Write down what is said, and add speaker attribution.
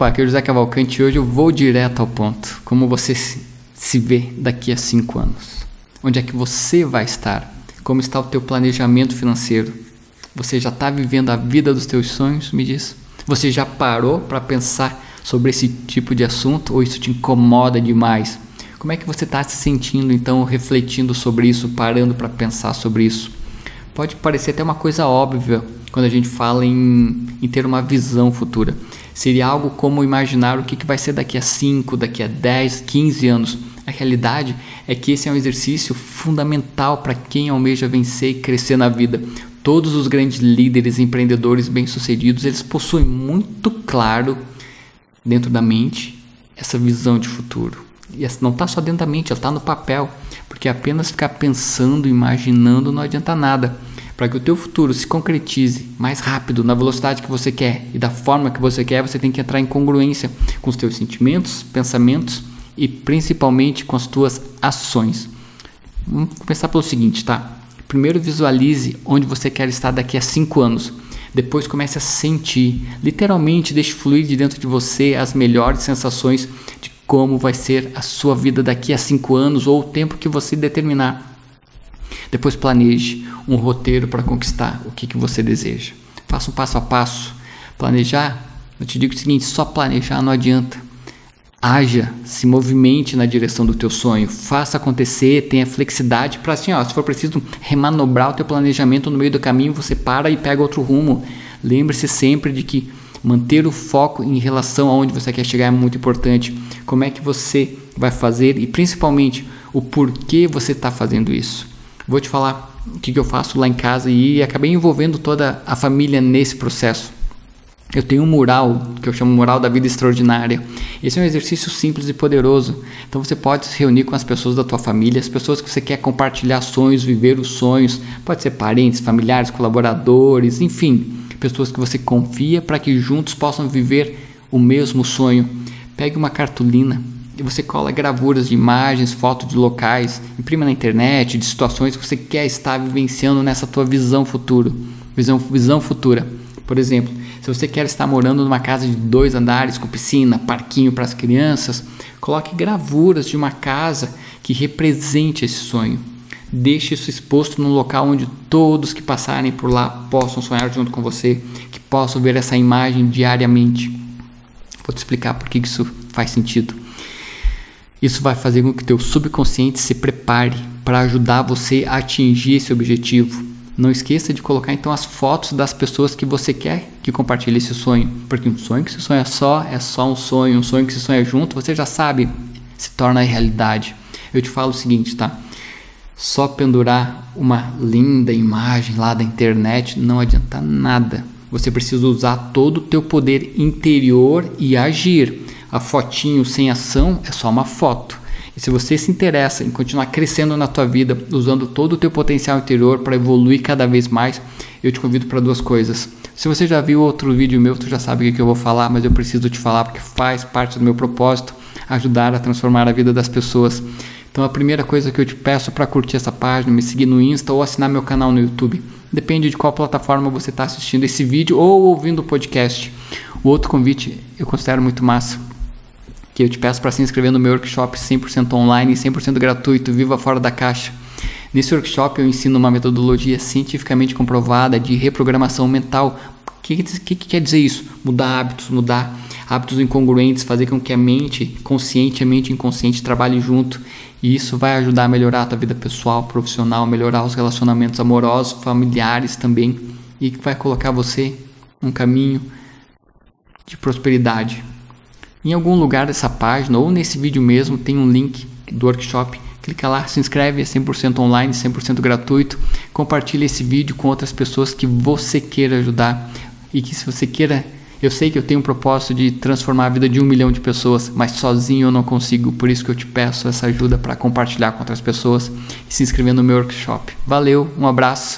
Speaker 1: Aqui é o José Cavalcante hoje eu vou direto ao ponto. Como você se vê daqui a cinco anos? Onde é que você vai estar? Como está o teu planejamento financeiro? Você já está vivendo a vida dos teus sonhos? Me diz. Você já parou para pensar sobre esse tipo de assunto ou isso te incomoda demais? Como é que você está se sentindo então, refletindo sobre isso, parando para pensar sobre isso? Pode parecer até uma coisa óbvia quando a gente fala em, em ter uma visão futura. Seria algo como imaginar o que, que vai ser daqui a 5, daqui a 10, 15 anos. A realidade é que esse é um exercício fundamental para quem almeja vencer e crescer na vida. Todos os grandes líderes, empreendedores bem-sucedidos, eles possuem muito claro dentro da mente essa visão de futuro. E essa não está só dentro da mente, ela está no papel. Porque apenas ficar pensando, imaginando não adianta nada para que o teu futuro se concretize mais rápido, na velocidade que você quer e da forma que você quer, você tem que entrar em congruência com os teus sentimentos, pensamentos e principalmente com as tuas ações. Vamos começar pelo seguinte, tá? Primeiro visualize onde você quer estar daqui a cinco anos. Depois comece a sentir, literalmente deixe fluir de dentro de você as melhores sensações de como vai ser a sua vida daqui a cinco anos ou o tempo que você determinar. Depois planeje um roteiro para conquistar o que, que você deseja. Faça um passo a passo. Planejar, eu te digo o seguinte: só planejar não adianta. Haja, se movimente na direção do teu sonho, faça acontecer, tenha flexibilidade para assim, ó, se for preciso remanobrar o teu planejamento no meio do caminho, você para e pega outro rumo. Lembre-se sempre de que manter o foco em relação aonde você quer chegar é muito importante. Como é que você vai fazer e principalmente o porquê você está fazendo isso. Vou te falar o que, que eu faço lá em casa e acabei envolvendo toda a família nesse processo. Eu tenho um mural que eu chamo Mural da Vida Extraordinária. Esse é um exercício simples e poderoso. Então você pode se reunir com as pessoas da tua família, as pessoas que você quer compartilhar sonhos, viver os sonhos. Pode ser parentes, familiares, colaboradores, enfim, pessoas que você confia para que juntos possam viver o mesmo sonho. Pegue uma cartolina, você cola gravuras de imagens, fotos de locais, imprima na internet, de situações que você quer estar vivenciando nessa tua visão futuro, visão, visão futura. Por exemplo, se você quer estar morando numa casa de dois andares com piscina, parquinho para as crianças, coloque gravuras de uma casa que represente esse sonho. Deixe isso exposto num local onde todos que passarem por lá possam sonhar junto com você, que possam ver essa imagem diariamente. Vou te explicar por que isso faz sentido. Isso vai fazer com que teu subconsciente se prepare para ajudar você a atingir esse objetivo. Não esqueça de colocar então as fotos das pessoas que você quer que compartilhe esse sonho, porque um sonho que se sonha só é só um sonho, um sonho que se sonha junto, você já sabe, se torna realidade. Eu te falo o seguinte, tá? Só pendurar uma linda imagem lá da internet não adianta nada. Você precisa usar todo o teu poder interior e agir a fotinho sem ação é só uma foto. E se você se interessa em continuar crescendo na tua vida, usando todo o teu potencial interior para evoluir cada vez mais, eu te convido para duas coisas. Se você já viu outro vídeo meu, tu já sabe o que eu vou falar, mas eu preciso te falar porque faz parte do meu propósito ajudar a transformar a vida das pessoas. Então a primeira coisa que eu te peço para curtir essa página, me seguir no Insta ou assinar meu canal no YouTube. Depende de qual plataforma você está assistindo esse vídeo ou ouvindo o podcast. O outro convite eu considero muito massa que eu te peço para se inscrever no meu workshop 100% online e 100% gratuito, Viva Fora da Caixa. Nesse workshop eu ensino uma metodologia cientificamente comprovada de reprogramação mental. O que, que, que, quer dizer isso? Mudar hábitos, mudar hábitos incongruentes, fazer com que a mente consciente e a mente inconsciente trabalhem junto. E isso vai ajudar a melhorar a tua vida pessoal, profissional, melhorar os relacionamentos amorosos, familiares também. E vai colocar você num caminho de prosperidade. Em algum lugar dessa página ou nesse vídeo mesmo tem um link do workshop. Clica lá, se inscreve, é 100% online, 100% gratuito. Compartilhe esse vídeo com outras pessoas que você queira ajudar e que se você queira eu sei que eu tenho um propósito de transformar a vida de um milhão de pessoas, mas sozinho eu não consigo. Por isso que eu te peço essa ajuda para compartilhar com outras pessoas e se inscrever no meu workshop. Valeu, um abraço.